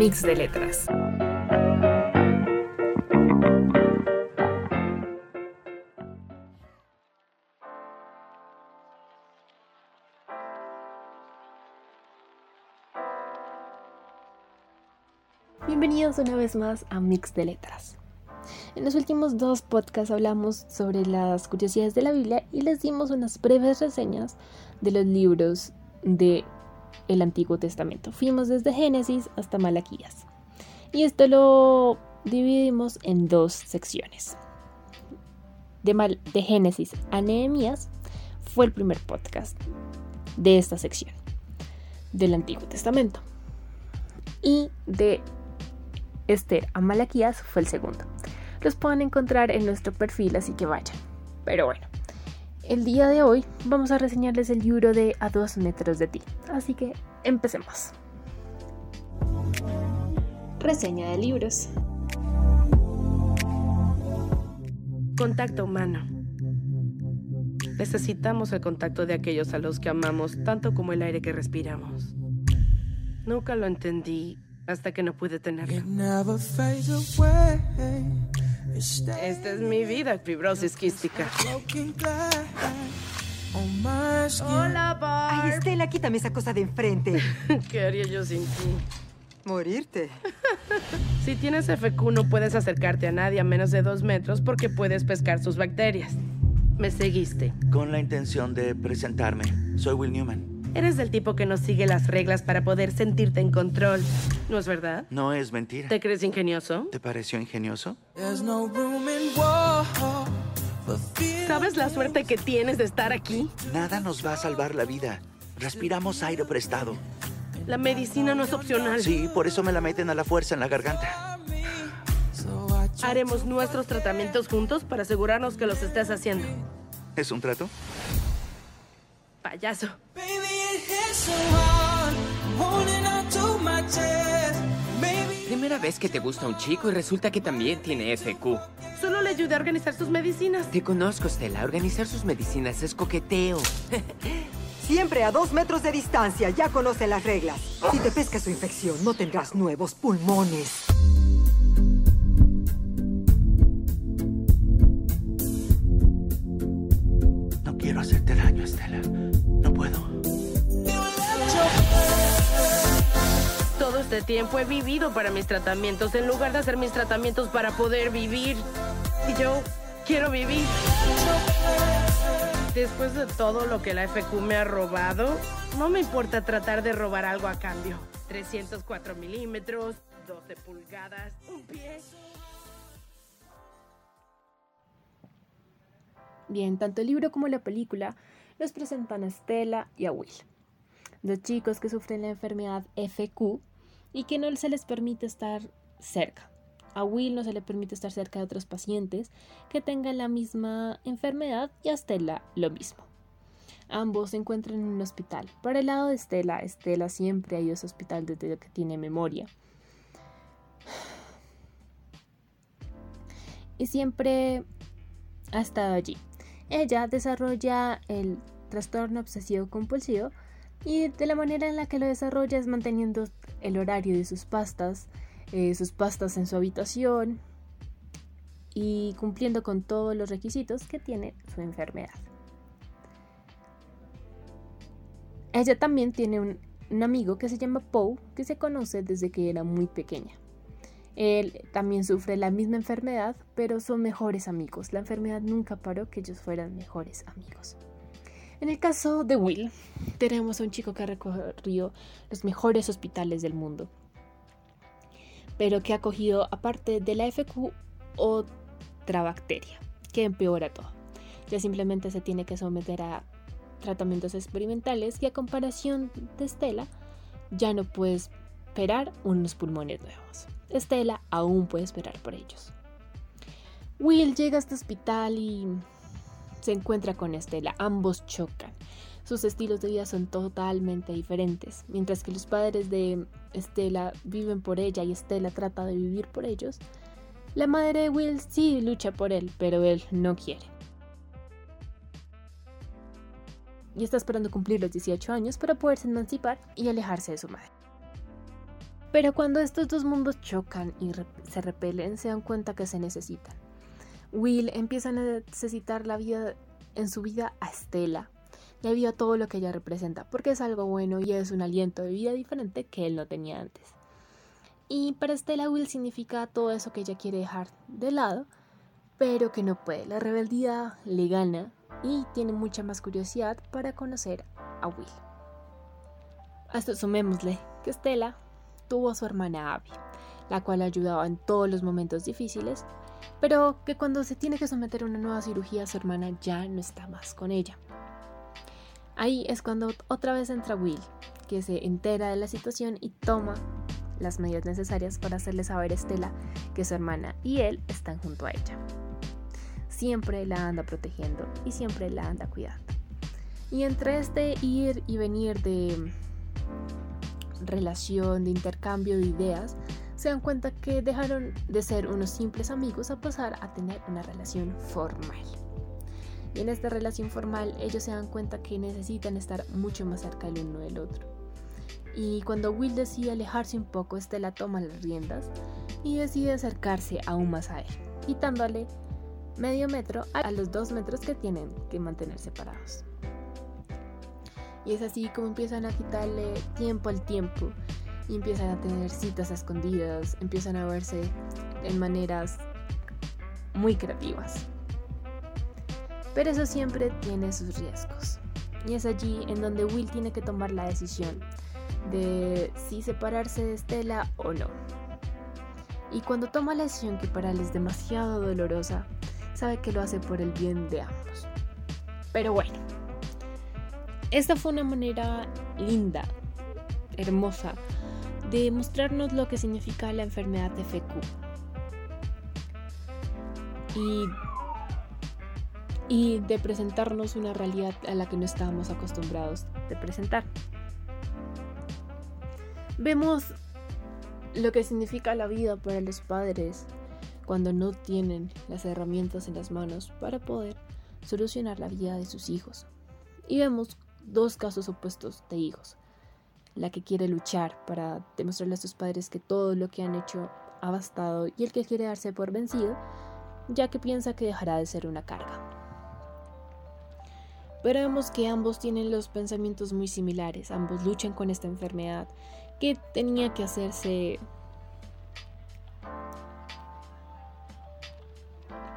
Mix de Letras. Bienvenidos una vez más a Mix de Letras. En los últimos dos podcasts hablamos sobre las curiosidades de la Biblia y les dimos unas breves reseñas de los libros de el Antiguo Testamento. Fuimos desde Génesis hasta Malaquías. Y esto lo dividimos en dos secciones. De, de Génesis a Nehemías fue el primer podcast de esta sección del Antiguo Testamento. Y de Esther a Malaquías fue el segundo. Los pueden encontrar en nuestro perfil, así que vayan. Pero bueno, el día de hoy vamos a reseñarles el libro de A dos metros de ti. Así que empecemos. Reseña de libros. Contacto humano. Necesitamos el contacto de aquellos a los que amamos tanto como el aire que respiramos. Nunca lo entendí hasta que no pude tenerlo. Esta es mi vida, fibrosis quística. Hola, Barb. Ay, Estela, quítame esa cosa de enfrente. ¿Qué haría yo sin ti? Morirte. Si tienes FQ no puedes acercarte a nadie a menos de dos metros porque puedes pescar sus bacterias. Me seguiste. Con la intención de presentarme. Soy Will Newman. Eres del tipo que no sigue las reglas para poder sentirte en control. ¿No es verdad? No es mentira. ¿Te crees ingenioso? ¿Te pareció ingenioso? ¿Sabes la suerte que tienes de estar aquí? Nada nos va a salvar la vida. Respiramos aire prestado. La medicina no es opcional. Sí, por eso me la meten a la fuerza en la garganta. Haremos nuestros tratamientos juntos para asegurarnos que los estés haciendo. ¿Es un trato? Payaso. Primera vez que te gusta un chico y resulta que también tiene FQ. Solo le ayudé a organizar sus medicinas. Te conozco, Stella. Organizar sus medicinas es coqueteo. Siempre a dos metros de distancia. Ya conoce las reglas. Si te pesca su infección, no tendrás nuevos pulmones. Tiempo he vivido para mis tratamientos en lugar de hacer mis tratamientos para poder vivir. Y yo quiero vivir. Después de todo lo que la FQ me ha robado, no me importa tratar de robar algo a cambio. 304 milímetros, 12 pulgadas, un pie. Bien, tanto el libro como la película nos presentan a Stella y a Will, dos chicos que sufren la enfermedad FQ y que no se les permite estar cerca. A Will no se le permite estar cerca de otros pacientes que tengan la misma enfermedad y a Stella lo mismo. Ambos se encuentran en un hospital. Para el lado de Stella, Stella siempre ha ido a ese hospital desde que tiene memoria. Y siempre ha estado allí. Ella desarrolla el trastorno obsesivo compulsivo y de la manera en la que lo desarrolla es manteniendo el horario de sus pastas, eh, sus pastas en su habitación y cumpliendo con todos los requisitos que tiene su enfermedad. Ella también tiene un, un amigo que se llama Poe, que se conoce desde que era muy pequeña. Él también sufre la misma enfermedad, pero son mejores amigos. La enfermedad nunca paró que ellos fueran mejores amigos. En el caso de Will, tenemos a un chico que ha recorrido los mejores hospitales del mundo, pero que ha cogido, aparte de la FQ, otra bacteria que empeora todo. Ya simplemente se tiene que someter a tratamientos experimentales y a comparación de Estela, ya no puede esperar unos pulmones nuevos. Estela aún puede esperar por ellos. Will llega a este hospital y se encuentra con Estela. Ambos chocan. Sus estilos de vida son totalmente diferentes. Mientras que los padres de Estela viven por ella y Estela trata de vivir por ellos, la madre de Will sí lucha por él, pero él no quiere. Y está esperando cumplir los 18 años para poderse emancipar y alejarse de su madre. Pero cuando estos dos mundos chocan y se repelen, se dan cuenta que se necesitan. Will empieza a necesitar la vida en su vida a Estela, debido a todo lo que ella representa, porque es algo bueno y es un aliento de vida diferente que él no tenía antes. Y para Estela Will significa todo eso que ella quiere dejar de lado, pero que no puede. La rebeldía le gana y tiene mucha más curiosidad para conocer a Will. Hasta sumémosle que Estela tuvo a su hermana Abby, la cual ayudaba en todos los momentos difíciles, pero que cuando se tiene que someter a una nueva cirugía su hermana ya no está más con ella. Ahí es cuando otra vez entra Will, que se entera de la situación y toma las medidas necesarias para hacerle saber a Estela que su hermana y él están junto a ella. Siempre la anda protegiendo y siempre la anda cuidando. Y entre este ir y venir de relación, de intercambio de ideas, se dan cuenta que dejaron de ser unos simples amigos a pasar a tener una relación formal. Y en esta relación formal ellos se dan cuenta que necesitan estar mucho más cerca el uno del otro. Y cuando Will decide alejarse un poco, Estela toma las riendas y decide acercarse aún más a él, quitándole medio metro a los dos metros que tienen que mantener separados. Y es así como empiezan a quitarle tiempo al tiempo y empiezan a tener citas escondidas, empiezan a verse en maneras muy creativas. Pero eso siempre tiene sus riesgos. Y es allí en donde Will tiene que tomar la decisión de si separarse de Estela o no. Y cuando toma la decisión que para él es demasiado dolorosa, sabe que lo hace por el bien de ambos. Pero bueno, esta fue una manera linda, hermosa, de mostrarnos lo que significa la enfermedad de FQ. Y, y de presentarnos una realidad a la que no estábamos acostumbrados de presentar. Vemos lo que significa la vida para los padres cuando no tienen las herramientas en las manos para poder solucionar la vida de sus hijos. Y vemos dos casos opuestos de hijos. La que quiere luchar para demostrarle a sus padres que todo lo que han hecho ha bastado y el que quiere darse por vencido, ya que piensa que dejará de ser una carga. Pero vemos que ambos tienen los pensamientos muy similares, ambos luchan con esta enfermedad que tenía que hacerse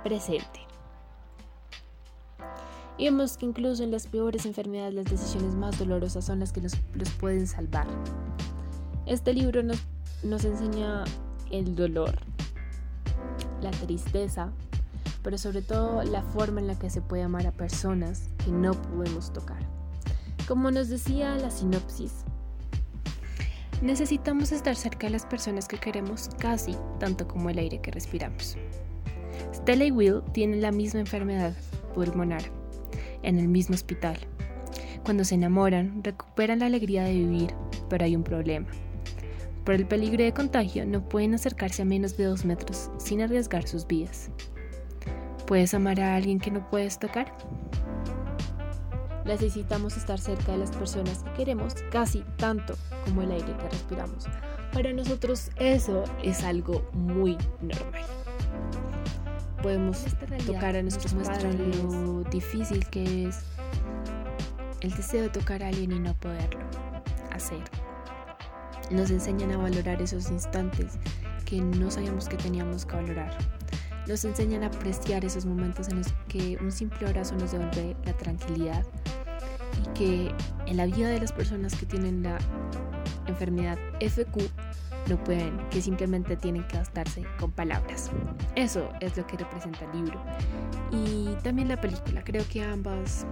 presente. Y vemos que incluso en las peores enfermedades las decisiones más dolorosas son las que los, pueden salvar. Este libro nos, nos enseña el dolor, la tristeza, pero sobre todo la forma en la que se puede amar a personas que no podemos tocar. Como nos decía la sinopsis, necesitamos estar cerca de las personas que queremos casi tanto como el aire que respiramos. Stella y Will tienen la misma enfermedad pulmonar en el mismo hospital. Cuando se enamoran, recuperan la alegría de vivir, pero hay un problema. Por el peligro de contagio, no pueden acercarse a menos de dos metros sin arriesgar sus vidas. ¿Puedes amar a alguien que no puedes tocar? Necesitamos estar cerca de las personas que queremos casi tanto como el aire que respiramos. Para nosotros eso es algo muy normal podemos tocar a nuestros padres, lo difícil que es el deseo de tocar a alguien y no poderlo hacer. Nos enseñan a valorar esos instantes que no sabíamos que teníamos que valorar. Nos enseñan a apreciar esos momentos en los que un simple abrazo nos devuelve la tranquilidad y que en la vida de las personas que tienen la enfermedad FQ no pueden, que simplemente tienen que gastarse con palabras. Eso es lo que representa el libro. Y también la película. Creo que ambas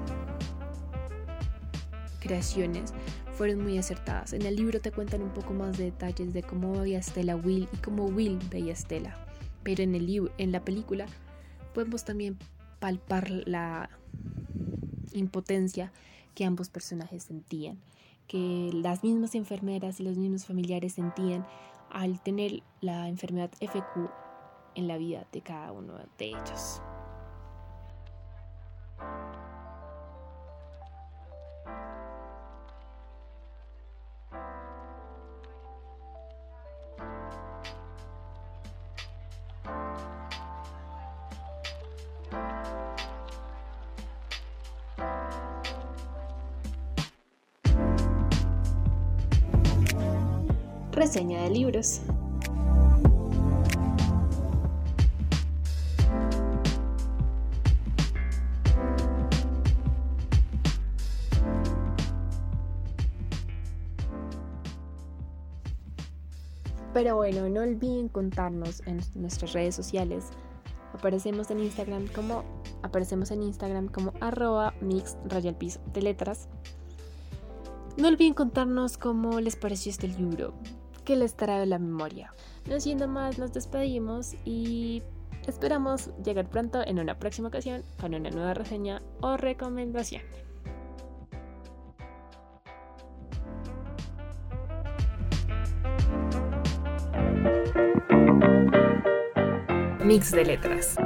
creaciones fueron muy acertadas. En el libro te cuentan un poco más de detalles de cómo veía Stella Will y cómo Will veía Stella. Pero en, el libro, en la película podemos también palpar la impotencia que ambos personajes sentían que las mismas enfermeras y los mismos familiares sentían al tener la enfermedad FQ en la vida de cada uno de ellos. Reseña de libros. Pero bueno, no olviden contarnos en nuestras redes sociales. Aparecemos en Instagram como aparecemos en Instagram como arroba mix piso de letras. No olviden contarnos cómo les pareció este libro, qué les trae la memoria. No siendo más, nos despedimos y esperamos llegar pronto en una próxima ocasión con una nueva reseña o recomendación. Mix de letras.